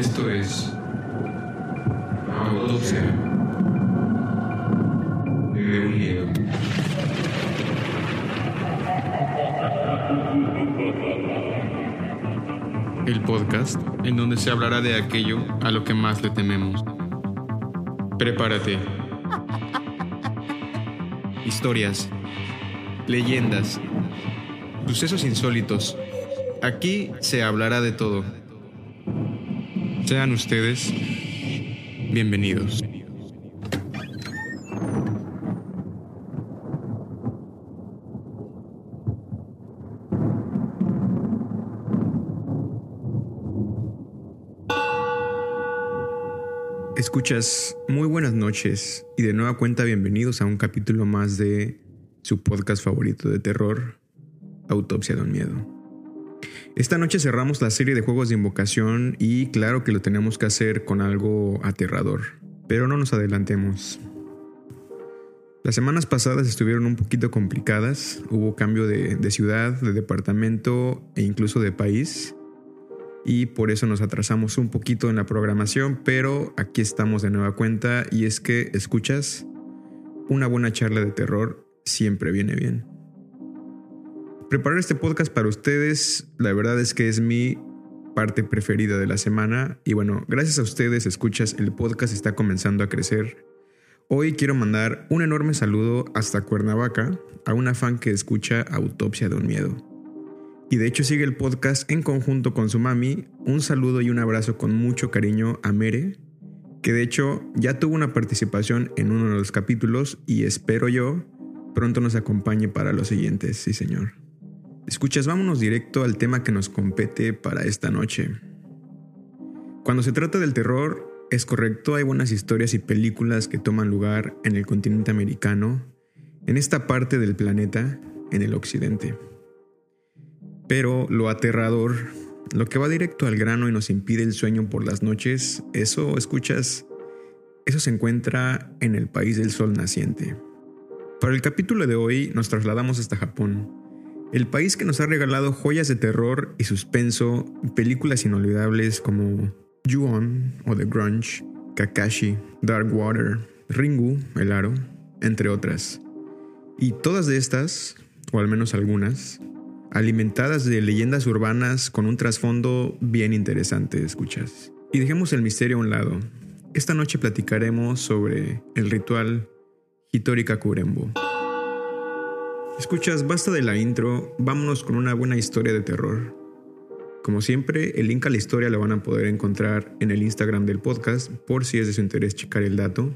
Esto es Autopsia de un miedo. El podcast en donde se hablará de aquello a lo que más le tememos. Prepárate. Historias, leyendas, sucesos insólitos. Aquí se hablará de todo. Sean ustedes bienvenidos. Escuchas, muy buenas noches y de nueva cuenta bienvenidos a un capítulo más de su podcast favorito de terror, Autopsia de un Miedo. Esta noche cerramos la serie de juegos de invocación y claro que lo tenemos que hacer con algo aterrador, pero no nos adelantemos. Las semanas pasadas estuvieron un poquito complicadas, hubo cambio de, ciudad, de departamento e incluso de país y por eso nos atrasamos un poquito en la programación, pero aquí estamos de nueva cuenta y es que, escuchas, una buena charla de terror siempre viene bien. Preparar este podcast para ustedes, la verdad es que es mi parte preferida de la semana y bueno, gracias a ustedes, escuchas, el podcast está comenzando a crecer. Hoy quiero mandar un enorme saludo hasta Cuernavaca a una fan que escucha Autopsia de un Miedo y de hecho sigue el podcast en conjunto con su mami. Un saludo y un abrazo con mucho cariño a Mere, que de hecho ya tuvo una participación en uno de los capítulos y espero yo pronto nos acompañe para los siguientes, sí señor. Escuchas, vámonos directo al tema que nos compete para esta noche. Cuando se trata del terror, es correcto, hay buenas historias y películas que toman lugar en el continente americano, en esta parte del planeta, en el occidente. Pero lo aterrador, lo que va directo al grano y nos impide el sueño por las noches, eso, escuchas, eso se encuentra en el país del sol naciente. Para el capítulo de hoy nos trasladamos hasta Japón, el país que nos ha regalado joyas de terror y suspenso, películas inolvidables como Ju-On o The Grunge, Kakashi, Dark Water, Ringu, El Aro, entre otras. Y todas de estas, o al menos algunas, alimentadas de leyendas urbanas con un trasfondo bien interesante, escuchas. Y dejemos el misterio a un lado. Esta noche platicaremos sobre el ritual Hitori Kakurembo. Escuchas, basta de la intro, vámonos con una buena historia de terror. Como siempre, el link a la historia lo van a poder encontrar en el Instagram del podcast por si es de su interés checar el dato.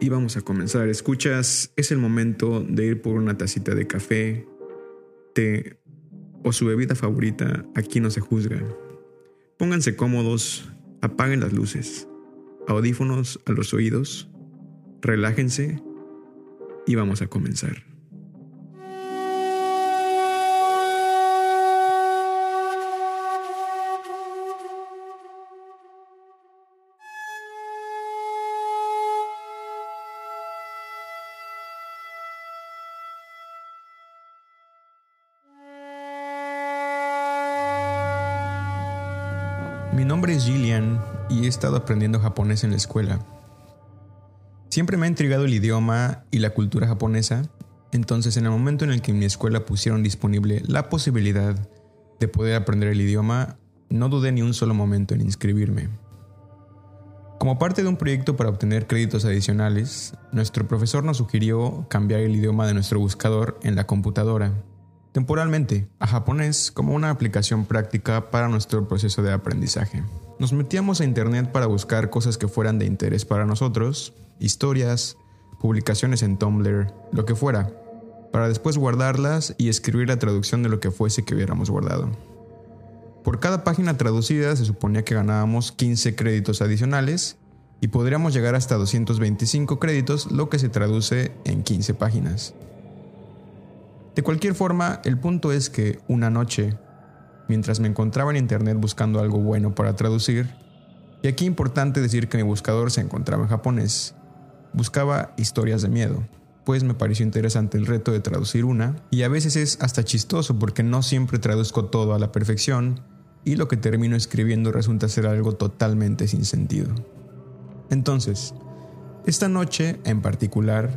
Y vamos a comenzar. Escuchas, es el momento de ir por una tacita de café, té o su bebida favorita, aquí no se juzga. Pónganse cómodos, apaguen las luces, audífonos a los oídos, relájense y vamos a comenzar. Mi nombre es Gillian y he estado aprendiendo japonés en la escuela. Siempre me ha intrigado el idioma y la cultura japonesa, entonces en el momento en el que en mi escuela pusieron disponible la posibilidad de poder aprender el idioma, no dudé ni un solo momento en inscribirme. Como parte de un proyecto para obtener créditos adicionales, nuestro profesor nos sugirió cambiar el idioma de nuestro buscador en la computadora temporalmente a japonés como una aplicación práctica para nuestro proceso de aprendizaje. Nos metíamos a internet para buscar cosas que fueran de interés para nosotros, historias, publicaciones en Tumblr, lo que fuera, para después guardarlas y escribir la traducción de lo que fuese que hubiéramos guardado. Por cada página traducida se suponía que ganábamos 15 créditos adicionales y podríamos llegar hasta 225 créditos, lo que se traduce en 15 páginas. De cualquier forma, el punto es que una noche, mientras me encontraba en internet buscando algo bueno para traducir, y aquí importante decir que mi buscador se encontraba en japonés, buscaba historias de miedo, pues me pareció interesante el reto de traducir una, y a veces es hasta chistoso porque no siempre traduzco todo a la perfección, y lo que termino escribiendo resulta ser algo totalmente sin sentido. Entonces, esta noche en particular,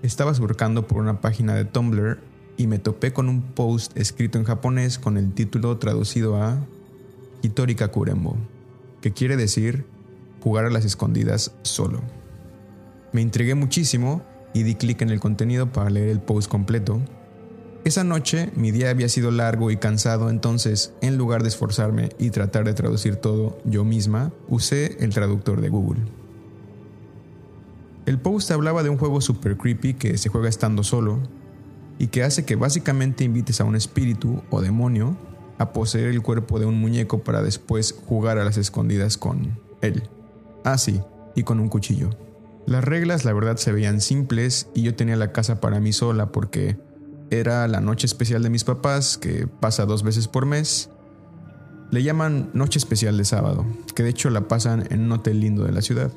estaba surcando por una página de Tumblr y me topé con un post escrito en japonés con el título traducido a Hitori Kakurembo, que quiere decir jugar a las escondidas solo. Me intrigué muchísimo y di clic en el contenido para leer el post completo. Esa noche mi día había sido largo y cansado, entonces en lugar de esforzarme y tratar de traducir todo yo misma, usé el traductor de Google. El post hablaba de un juego super creepy que se juega estando solo y que hace que básicamente invites a un espíritu o demonio a poseer el cuerpo de un muñeco para después jugar a las escondidas con él. Ah, sí, y con un cuchillo. Las reglas la verdad se veían simples y yo tenía la casa para mí sola porque era la noche especial de mis papás que pasa dos veces por mes. Le llaman noche especial de sábado, que de hecho la pasan en un hotel lindo de la ciudad.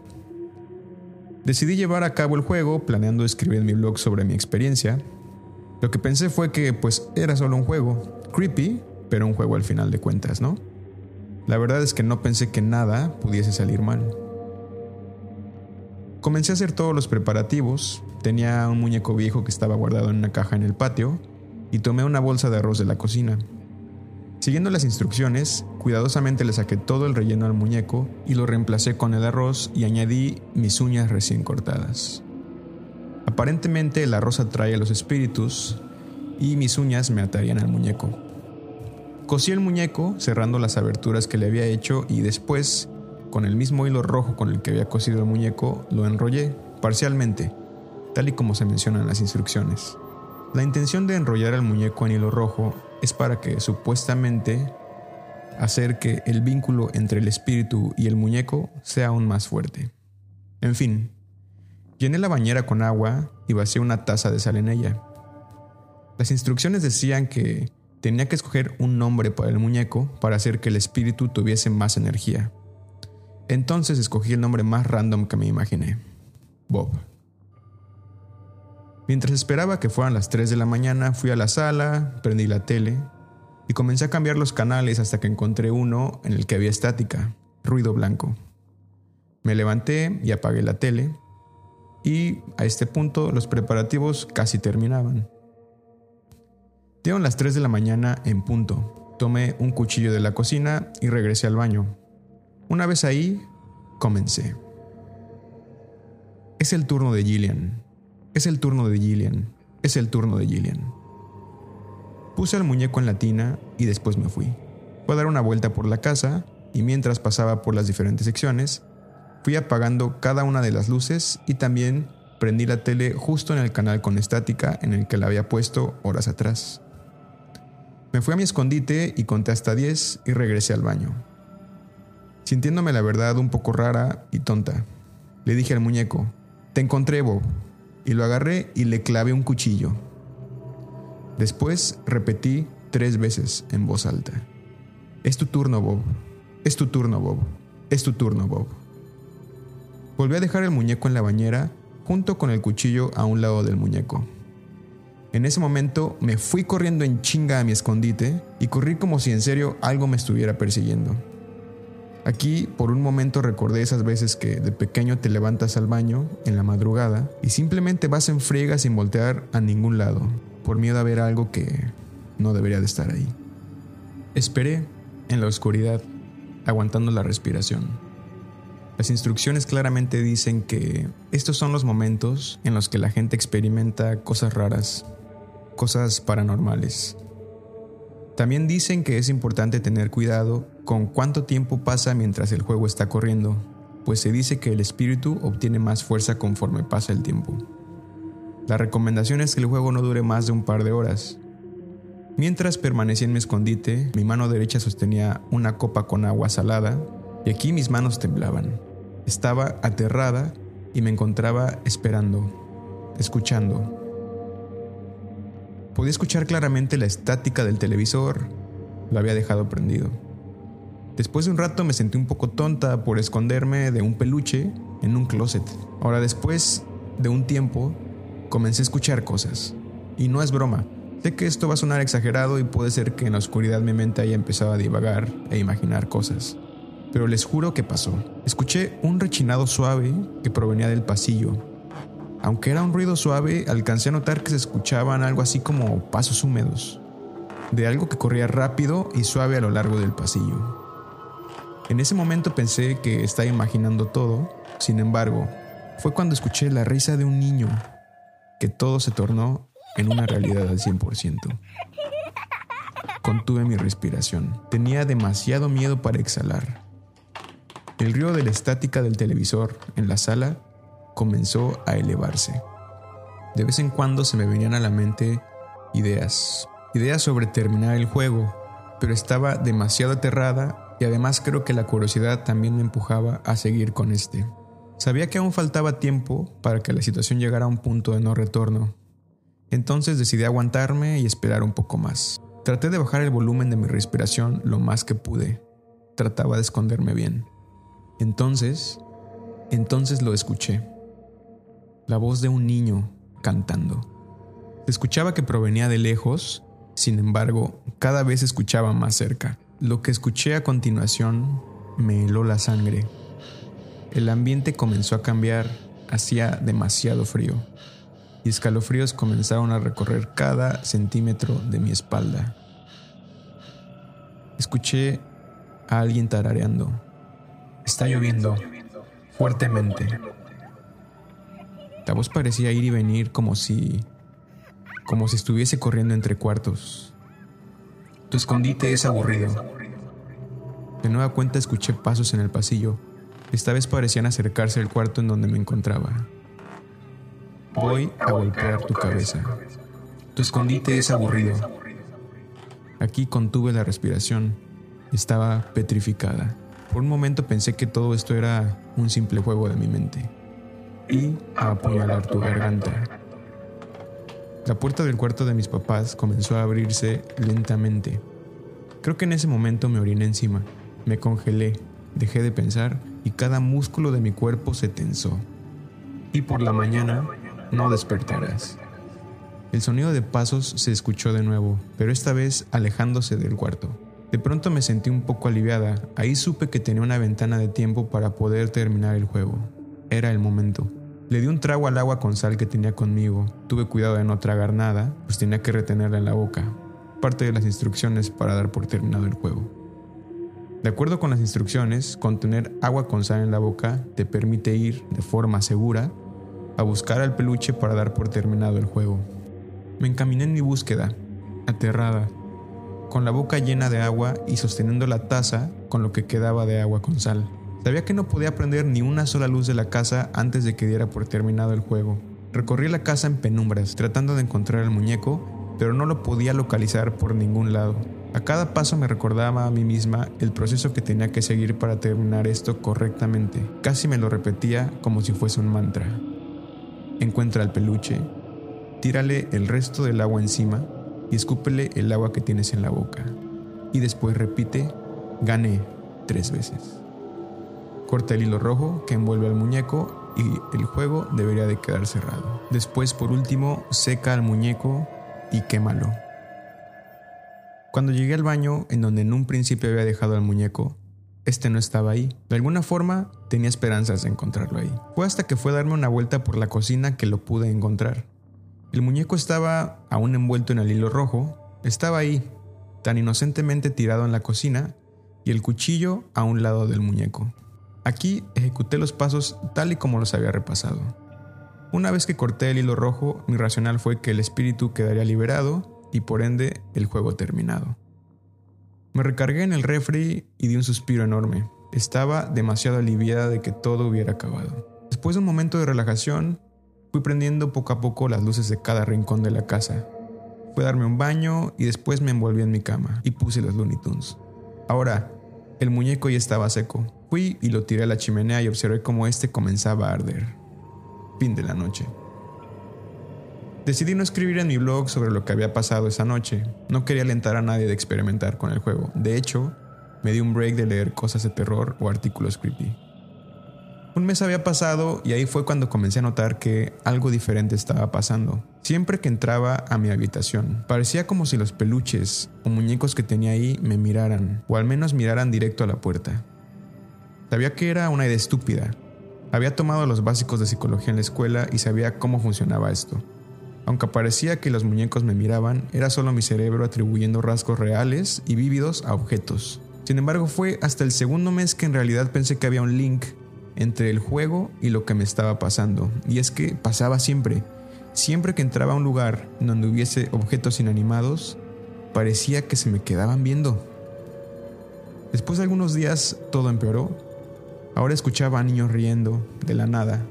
Decidí llevar a cabo el juego planeando escribir en mi blog sobre mi experiencia. Lo que pensé fue que pues era solo un juego, creepy, pero un juego al final de cuentas, ¿no? La verdad es que no pensé que nada pudiese salir mal. Comencé a hacer todos los preparativos, tenía un muñeco viejo que estaba guardado en una caja en el patio y tomé una bolsa de arroz de la cocina. Siguiendo las instrucciones, cuidadosamente le saqué todo el relleno al muñeco y lo reemplacé con el arroz y añadí mis uñas recién cortadas. Aparentemente el arroz atrae a los espíritus y mis uñas me atarían al muñeco. Cosí el muñeco cerrando las aberturas que le había hecho y después, con el mismo hilo rojo con el que había cosido el muñeco, lo enrollé parcialmente, tal y como se menciona en las instrucciones. La intención de enrollar al muñeco en hilo rojo es para que supuestamente hacer que el vínculo entre el espíritu y el muñeco sea aún más fuerte. En fin, llené la bañera con agua y vacié una taza de sal en ella. Las instrucciones decían que tenía que escoger un nombre para el muñeco para hacer que el espíritu tuviese más energía. Entonces escogí el nombre más random que me imaginé, Bob. Mientras esperaba que fueran las 3 de la mañana, fui a la sala, prendí la tele y comencé a cambiar los canales hasta que encontré uno en el que había estática, ruido blanco. Me levanté y apagué la tele y a este punto los preparativos casi terminaban. Dieron las 3 de la mañana en punto. Tomé un cuchillo de la cocina y regresé al baño. Una vez ahí, comencé. Es el turno de Gillian. Es el turno de Gillian. Es el turno de Gillian. Puse al muñeco en la tina y después me fui. Fui a dar una vuelta por la casa y mientras pasaba por las diferentes secciones, fui apagando cada una de las luces y también prendí la tele justo en el canal con estática en el que la había puesto horas atrás. Me fui a mi escondite y conté hasta 10 y regresé al baño. Sintiéndome la verdad un poco rara y tonta, le dije al muñeco, te encontré Bob, y lo agarré y le clavé un cuchillo. Después repetí tres veces en voz alta. Es tu turno, Bob. Es tu turno, Bob. Es tu turno, Bob. Volví a dejar el muñeco en la bañera junto con el cuchillo a un lado del muñeco. En ese momento me fui corriendo en chinga a mi escondite y corrí como si en serio algo me estuviera persiguiendo. Aquí por un momento recordé esas veces que de pequeño te levantas al baño en la madrugada y simplemente vas en friega sin voltear a ningún lado, por miedo a ver algo que no debería de estar ahí. Esperé en la oscuridad, aguantando la respiración. Las instrucciones claramente dicen que estos son los momentos en los que la gente experimenta cosas raras, cosas paranormales. También dicen que es importante tener cuidado con cuánto tiempo pasa mientras el juego está corriendo, pues se dice que el espíritu obtiene más fuerza conforme pasa el tiempo. La recomendación es que el juego no dure más de un par de horas. Mientras permanecía en mi escondite, mi mano derecha sostenía una copa con agua salada y aquí mis manos temblaban. Estaba aterrada y me encontraba esperando, escuchando, Podía escuchar claramente la estática del televisor. Lo había dejado prendido. Después de un rato me sentí un poco tonta por esconderme de un peluche en un closet. Ahora después de un tiempo comencé a escuchar cosas. Y no es broma, Sé que esto va a sonar exagerado y puede ser que en la oscuridad mi mente haya empezado a divagar e imaginar cosas, pero les juro que pasó. Escuché un rechinado suave que provenía del pasillo. Aunque era un ruido suave, alcancé a notar que se escuchaban algo así como pasos húmedos, de algo que corría rápido y suave a lo largo del pasillo. En ese momento pensé que estaba imaginando todo, sin embargo, fue cuando escuché la risa de un niño que todo se tornó en una realidad al 100%. Contuve mi respiración. Tenía demasiado miedo para exhalar. El río de la estática del televisor en la sala comenzó a elevarse. De vez en cuando se me venían a la mente ideas, ideas sobre terminar el juego, pero estaba demasiado aterrada y además creo que la curiosidad también me empujaba a seguir con este. Sabía que aún faltaba tiempo para que la situación llegara a un punto de no retorno. Entonces decidí aguantarme y esperar un poco más. Traté de bajar el volumen de mi respiración lo más que pude. Trataba de esconderme bien. Entonces, entonces lo escuché. La voz de un niño cantando. Se escuchaba que provenía de lejos, sin embargo, cada vez escuchaba más cerca. Lo que escuché a continuación me heló la sangre. El ambiente comenzó a cambiar, hacía demasiado frío, y escalofríos comenzaron a recorrer cada centímetro de mi espalda. Escuché a alguien tarareando. Está lloviendo fuertemente. La voz parecía ir y venir como si como si estuviese corriendo entre cuartos. Tu escondite es aburrido. De nueva cuenta escuché pasos en el pasillo esta vez parecían acercarse al cuarto en donde me encontraba. Voy a golpear tu cabeza. Tu escondite es aburrido. Aquí contuve la respiración. Estaba petrificada. Por un momento pensé que todo esto era un simple juego de mi mente. Y a apuñalar tu garganta. La puerta del cuarto de mis papás comenzó a abrirse lentamente. Creo que en ese momento me oriné encima. Me congelé, dejé de pensar y cada músculo de mi cuerpo se tensó. Y por la mañana no despertarás. El sonido de pasos se escuchó de nuevo, pero esta vez alejándose del cuarto. De pronto me sentí un poco aliviada, ahí supe que tenía una ventana de tiempo para poder terminar el juego. Era el momento. Le di un trago al agua con sal que tenía conmigo, tuve cuidado de no tragar nada, pues tenía que retenerla en la boca, parte de las instrucciones para dar por terminado el juego. De acuerdo con las instrucciones, contener agua con sal en la boca te permite ir de forma segura a buscar al peluche para dar por terminado el juego. Me encaminé en mi búsqueda, aterrada, con la boca llena de agua y sosteniendo la taza con lo que quedaba de agua con sal. Sabía que no podía prender ni una sola luz de la casa antes de que diera por terminado el juego. Recorrí la casa en penumbras, tratando de encontrar al muñeco, pero no lo podía localizar por ningún lado. A cada paso me recordaba a mí misma el proceso que tenía que seguir para terminar esto correctamente. Casi me lo repetía como si fuese un mantra. Encuentra el peluche, tírale el resto del agua encima y escúpele el agua que tienes en la boca. Y después repite, gané tres veces. Corta el hilo rojo que envuelve al muñeco y el juego debería de quedar cerrado. Después, por último, seca al muñeco y quémalo. Cuando llegué al baño, en donde en un principio había dejado al muñeco, este no estaba ahí. De alguna forma, tenía esperanzas de encontrarlo ahí. Fue hasta que fue a darme una vuelta por la cocina que lo pude encontrar. El muñeco estaba aún envuelto en el hilo rojo, estaba ahí, tan inocentemente tirado en la cocina, y el cuchillo a un lado del muñeco. Aquí ejecuté los pasos tal y como los había repasado. Una vez que corté el hilo rojo, mi racional fue que el espíritu quedaría liberado y por ende el juego terminado. Me recargué en el refri y di un suspiro enorme. Estaba demasiado aliviada de que todo hubiera acabado. Después de un momento de relajación, fui prendiendo poco a poco las luces de cada rincón de la casa. Fui a darme un baño y después me envolví en mi cama y puse los Looney Tunes. Ahora, el muñeco ya estaba seco. Fui y lo tiré a la chimenea y observé cómo este comenzaba a arder. Fin de la noche. Decidí no escribir en mi blog sobre lo que había pasado esa noche. No quería alentar a nadie de experimentar con el juego. De hecho, me di un break de leer cosas de terror o artículos creepy. Un mes había pasado y ahí fue cuando comencé a notar que algo diferente estaba pasando. Siempre que entraba a mi habitación, parecía como si los peluches o muñecos que tenía ahí me miraran, o al menos miraran directo a la puerta. Sabía que era una idea estúpida. Había tomado los básicos de psicología en la escuela y sabía cómo funcionaba esto. Aunque parecía que los muñecos me miraban, era solo mi cerebro atribuyendo rasgos reales y vívidos a objetos. Sin embargo, fue hasta el segundo mes que en realidad pensé que había un link entre el juego y lo que me estaba pasando. Y es que pasaba siempre. Siempre que entraba a un lugar donde hubiese objetos inanimados, parecía que se me quedaban viendo. Después de algunos días todo empeoró. Ahora escuchaba a niños riendo, de la nada,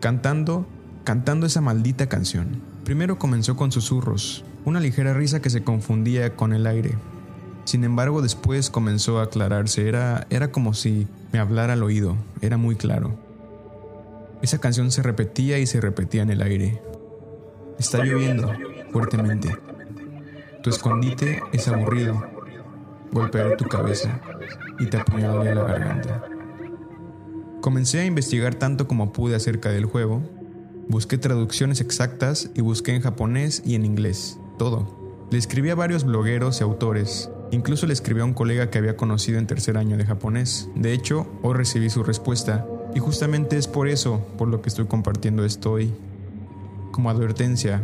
cantando, cantando esa maldita canción. Primero comenzó con susurros, una ligera risa que se confundía con el aire. Sin embargo, después comenzó a aclararse, era, era como si me hablara al oído, era muy claro. Esa canción se repetía y se repetía en el aire. Está lloviendo fuertemente. Tu escondite es aburrido. Golpearé tu cabeza y te apuñalaré la garganta. Comencé a investigar tanto como pude acerca del juego. Busqué traducciones exactas y busqué en japonés y en inglés, todo. Le escribí a varios blogueros y autores, Incluso le escribí a un colega que había conocido en tercer año de japonés. De hecho, hoy recibí su respuesta y justamente es por eso por lo que estoy compartiendo esto hoy. Como advertencia,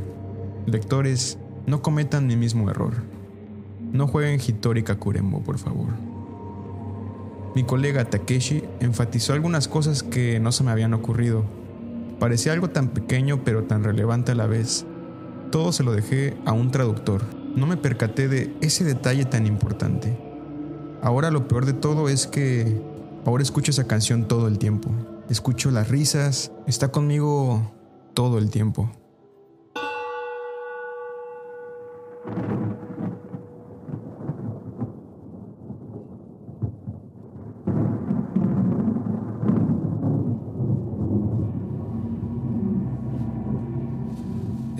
lectores, no cometan mi mismo error. No jueguen Hitori Kakurembo, por favor. Mi colega Takeshi enfatizó algunas cosas que no se me habían ocurrido. Parecía algo tan pequeño pero tan relevante a la vez. Todo se lo dejé a un traductor no me percaté de ese detalle tan importante. Ahora lo peor de todo es que ahora escucho esa canción todo el tiempo. Escucho las risas, está conmigo todo el tiempo.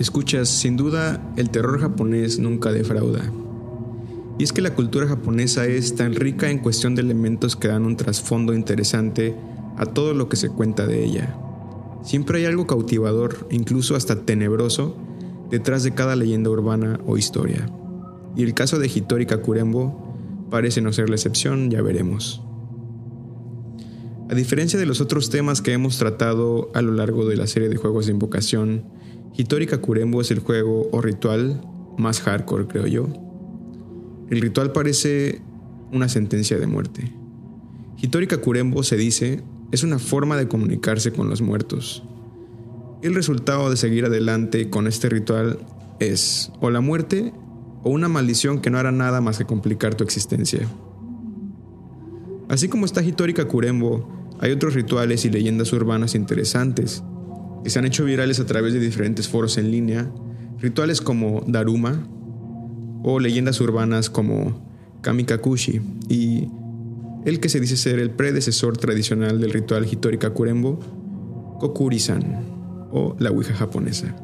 Escuchas, sin duda, el terror japonés nunca defrauda. Y es que la cultura japonesa es tan rica en cuestión de elementos que dan un trasfondo interesante a todo lo que se cuenta de ella. Siempre hay algo cautivador, incluso hasta tenebroso, detrás de cada leyenda urbana o historia. Y el caso de Hitori Kakurembo parece no ser la excepción, ya veremos. A diferencia de los otros temas que hemos tratado a lo largo de la serie de juegos de invocación, Hitori Kakurembo es el juego o ritual más hardcore, creo yo. El ritual parece una sentencia de muerte. Hitori Kakurembo se dice es una forma de comunicarse con los muertos. El resultado de seguir adelante con este ritual es o la muerte o una maldición que no hará nada más que complicar tu existencia. Así como está Hitori Kakurembo, hay otros rituales y leyendas urbanas interesantes que se han hecho virales a través de diferentes foros en línea, rituales como Daruma o leyendas urbanas como Kamikakushi y el que se dice ser el predecesor tradicional del ritual Hitori Kakurembo, Kokuri-san o la Ouija japonesa.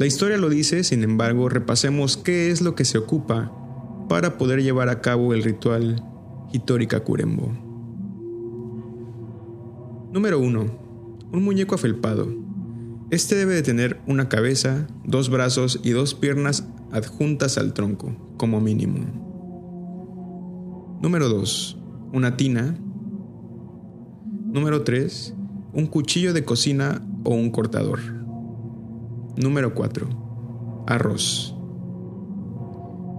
La historia lo dice, sin embargo, repasemos qué es lo que se ocupa para poder llevar a cabo el ritual Hitori Kakurembo. Número 1. Un muñeco afelpado. Este debe de tener una cabeza, dos brazos y dos piernas adjuntas al tronco, como mínimo. Número 2. Una tina. Número 3. Un cuchillo de cocina o un cortador. Número 4. Arroz.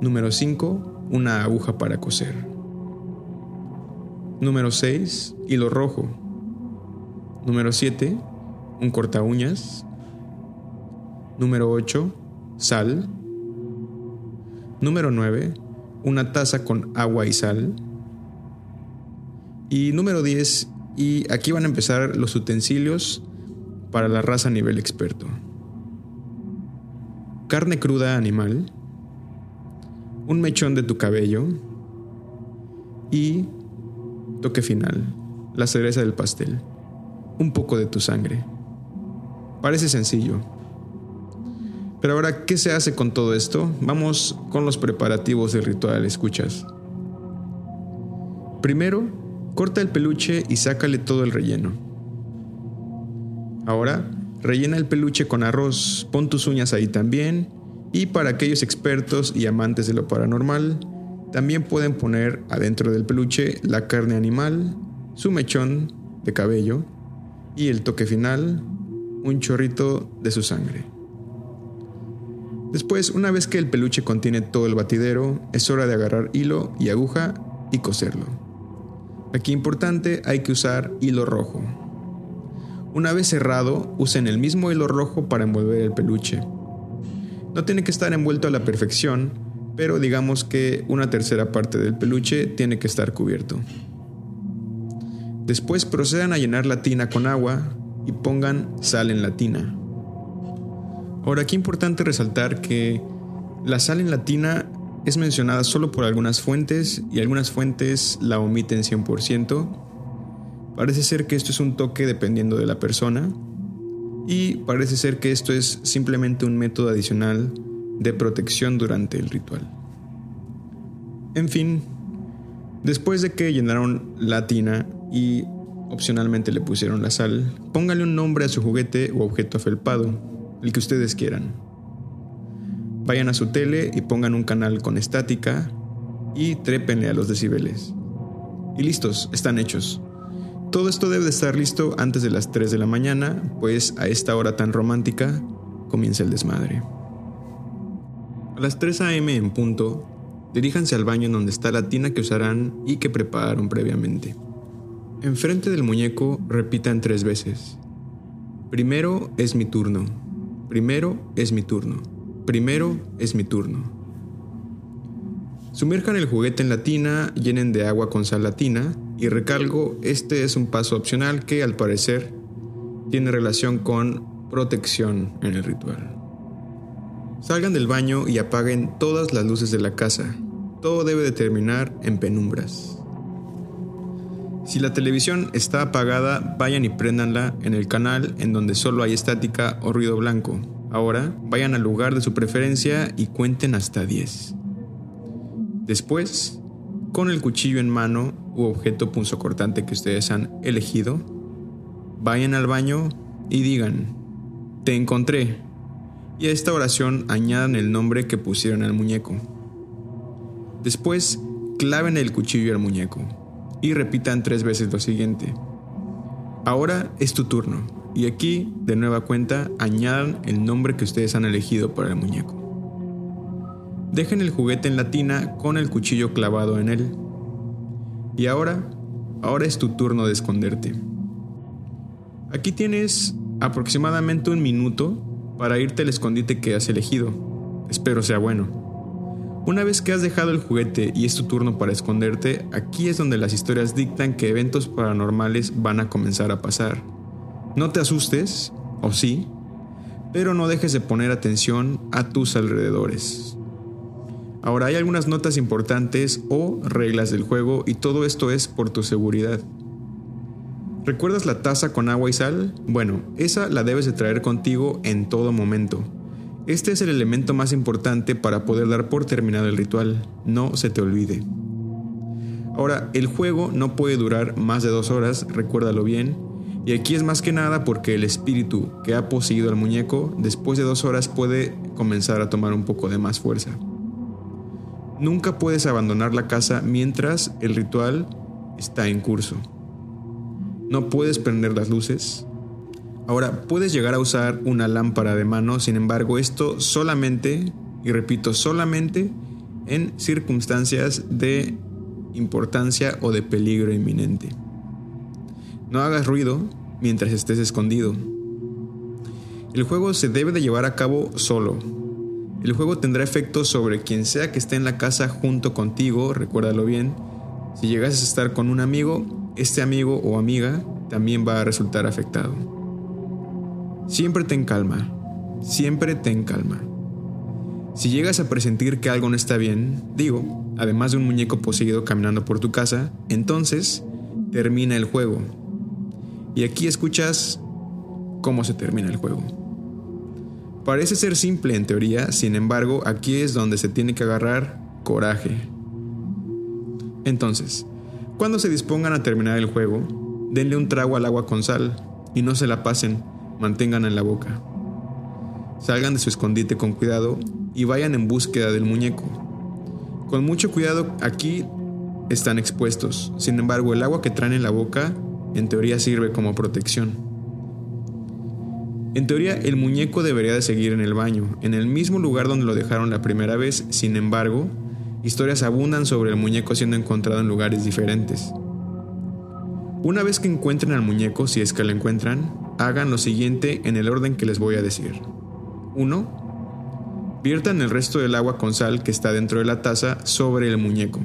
Número 5. Una aguja para coser. Número 6. Hilo rojo. Número 7, un corta uñas. Número 8, sal. Número 9, una taza con agua y sal. Y número 10, y aquí van a empezar los utensilios para la raza nivel experto. Carne cruda animal, un mechón de tu cabello y toque final, la cereza del pastel un poco de tu sangre. Parece sencillo. Pero ahora, ¿qué se hace con todo esto? Vamos con los preparativos del ritual, escuchas. Primero, Corta el peluche y sácale todo el relleno. Ahora, rellena el peluche con arroz, pon tus uñas ahí también y para aquellos expertos y amantes de lo paranormal, también pueden poner adentro del peluche la carne animal, su mechón de cabello y el toque final, un chorrito de su sangre. Después, una vez que el peluche contiene todo el batidero, es hora de agarrar hilo y aguja y coserlo. Aquí importante, hay que usar hilo rojo. Una vez cerrado, usen el mismo hilo rojo para envolver el peluche. No tiene que estar envuelto a la perfección, pero digamos que una tercera parte del peluche tiene que estar cubierto. Después procedan a llenar la tina con agua y pongan sal en la tina. Ahora, aquí importante resaltar que la sal en la tina es mencionada solo por algunas fuentes y algunas fuentes la omiten 100%. Parece ser que esto es un toque dependiendo de la persona y parece ser que esto es simplemente un método adicional de protección durante el ritual. En fin, después de que llenaron la tina y opcionalmente le pusieron la sal, póngale un nombre a su juguete o objeto afelpado, el que ustedes quieran. Vayan a su tele y pongan un canal con estática y trépenle a los decibeles. Y listos, están hechos. Todo esto debe de estar listo antes de las 3 de la mañana, pues a esta hora tan romántica comienza el desmadre. A las 3 a.m. en punto, diríjanse al baño donde está la tina que usarán y que prepararon previamente. Enfrente del muñeco repitan tres veces. Primero es mi turno. Primero es mi turno. Primero es mi turno. Sumerjan el juguete en la tina, llenen de agua con sal latina y recalgo, este es un paso opcional que al parecer tiene relación con protección en el ritual. Salgan del baño y apaguen todas las luces de la casa. Todo debe de terminar en penumbras. Si la televisión está apagada, vayan y préndanla en el canal en donde solo hay estática o ruido blanco. Ahora, vayan al lugar de su preferencia y cuenten hasta 10. Después, con el cuchillo en mano u objeto punzocortante que ustedes han elegido, vayan al baño y digan, te encontré. Y a esta oración añadan el nombre que pusieron al muñeco. Después, claven el cuchillo al muñeco y repitan tres veces lo siguiente. Ahora es tu turno y aquí, de nueva cuenta, añadan el nombre que ustedes han elegido para el muñeco. Dejen el juguete en la tina con el cuchillo clavado en él. Y ahora, ahora es tu turno de esconderte. Aquí tienes aproximadamente un minuto para irte al escondite que has elegido. Espero sea bueno. Una vez que has dejado el juguete y es tu turno para esconderte, aquí es donde las historias dictan que eventos paranormales van a comenzar a pasar. No te asustes, o sí, pero no dejes de poner atención a tus alrededores. Ahora hay algunas notas importantes o reglas del juego y todo esto es por tu seguridad. ¿Recuerdas la taza con agua y sal? Bueno, esa la debes de traer contigo en todo momento. Este es el elemento más importante para poder dar por terminado el ritual, no se te olvide. Ahora, el juego no puede durar más de dos horas, recuérdalo bien, y aquí es más que nada porque el espíritu que ha poseído al muñeco después de dos horas puede comenzar a tomar un poco de más fuerza. Nunca puedes abandonar la casa mientras el ritual está en curso. No puedes prender las luces, Ahora, puedes llegar a usar una lámpara de mano, sin embargo, esto solamente, y repito, solamente en circunstancias de importancia o de peligro inminente. No hagas ruido mientras estés escondido. El juego se debe de llevar a cabo solo. El juego tendrá efecto sobre quien sea que esté en la casa junto contigo, recuérdalo bien. Si llegas a estar con un amigo, este amigo o amiga también va a resultar afectado. Siempre ten calma, siempre ten calma. Si llegas a presentir que algo no está bien, digo, además de un muñeco poseído caminando por tu casa, entonces termina el juego. Y aquí escuchas cómo se termina el juego. Parece ser simple en teoría, sin embargo, aquí es donde se tiene que agarrar coraje. Entonces, Cuando se dispongan a terminar el juego, denle un trago al agua con sal y no se la pasen, mantengan en la boca. Salgan de su escondite con cuidado y vayan en búsqueda del muñeco. Con mucho cuidado aquí están expuestos, sin embargo el agua que traen en la boca en teoría sirve como protección. En teoría el muñeco debería de seguir en el baño, en el mismo lugar donde lo dejaron la primera vez, sin embargo, historias abundan sobre el muñeco siendo encontrado en lugares diferentes. Una vez que encuentren al muñeco, si es que lo encuentran, hagan lo siguiente en el orden que les voy a decir. 1. Viertan el resto del agua con sal que está dentro de la taza sobre el muñeco.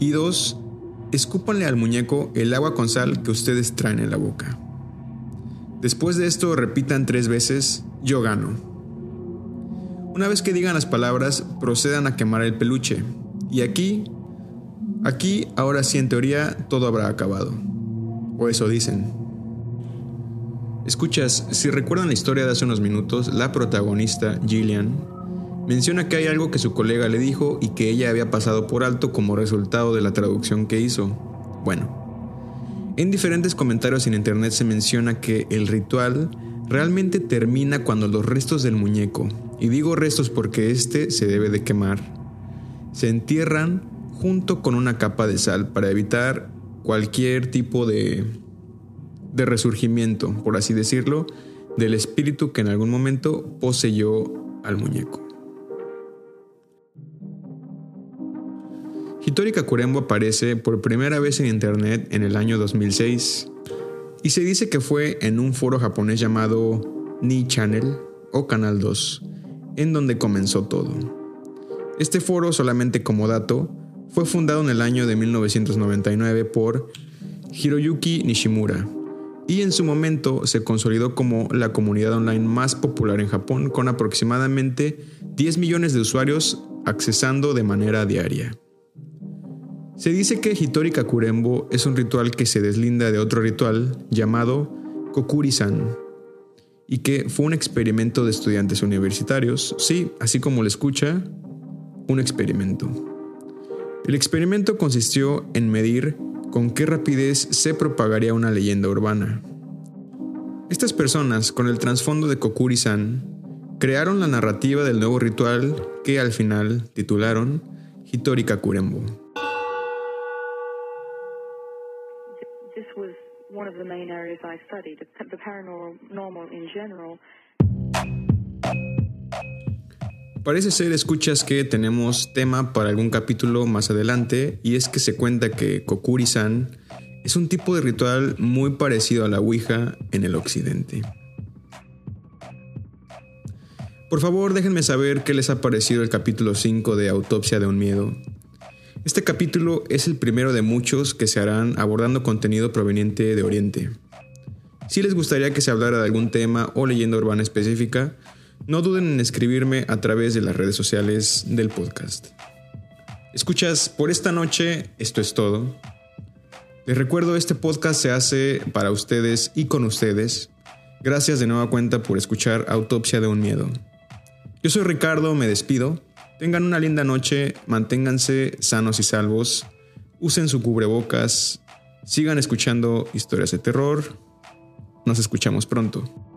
Y 2. Escúpanle al muñeco el agua con sal que ustedes traen en la boca. Después de esto repitan tres veces, yo gano. Una vez que digan las palabras, procedan a quemar el peluche. Y aquí, aquí, ahora sí en teoría, todo habrá acabado. O eso dicen. Escuchas, si recuerdan la historia de hace unos minutos, la protagonista, Gillian, menciona que hay algo que su colega le dijo y que ella había pasado por alto como resultado de la traducción que hizo. Bueno, en diferentes comentarios en internet se menciona que el ritual realmente termina cuando los restos del muñeco, y digo restos porque este se debe de quemar, se entierran junto con una capa de sal para evitar cualquier tipo de de resurgimiento, por así decirlo, del espíritu que en algún momento poseyó al muñeco. Hitori Kakurembo aparece por primera vez en internet en el año 2006 y se dice que fue en un foro japonés llamado Ni Channel o Canal 2, en donde comenzó todo. Este foro, solamente como dato, fue fundado en el año de 1999 por Hiroyuki Nishimura, y en su momento se consolidó como la comunidad online más popular en Japón con aproximadamente 10 millones de usuarios accesando de manera diaria. Se dice que Hitori Kakurembo es un ritual que se deslinda de otro ritual llamado Kokuri-san y que fue un experimento de estudiantes universitarios, sí, así como lo escucha, un experimento. El experimento consistió en medir con qué rapidez se propagaría una leyenda urbana. Estas personas, con el trasfondo de Kokuri-san, crearon la narrativa del nuevo ritual que al final titularon Hitori Kakurembo. Parece ser, escuchas que tenemos tema para algún capítulo más adelante, y es que se cuenta que Kokuri-san es un tipo de ritual muy parecido a la Ouija en el occidente. Por favor, déjenme saber qué les ha parecido el capítulo 5 de Autopsia de un Miedo. Este capítulo es el primero de muchos que se harán abordando contenido proveniente de Oriente. Si les gustaría que se hablara de algún tema o leyenda urbana específica, no duden en escribirme a través de las redes sociales del podcast. Escuchas, por esta noche esto es todo. Les recuerdo, este podcast se hace para ustedes y con ustedes. Gracias de nueva cuenta por escuchar Autopsia de un Miedo. Yo soy Ricardo, me despido. Tengan una linda noche, manténganse sanos y salvos, usen su cubrebocas, sigan escuchando historias de terror. Nos escuchamos pronto.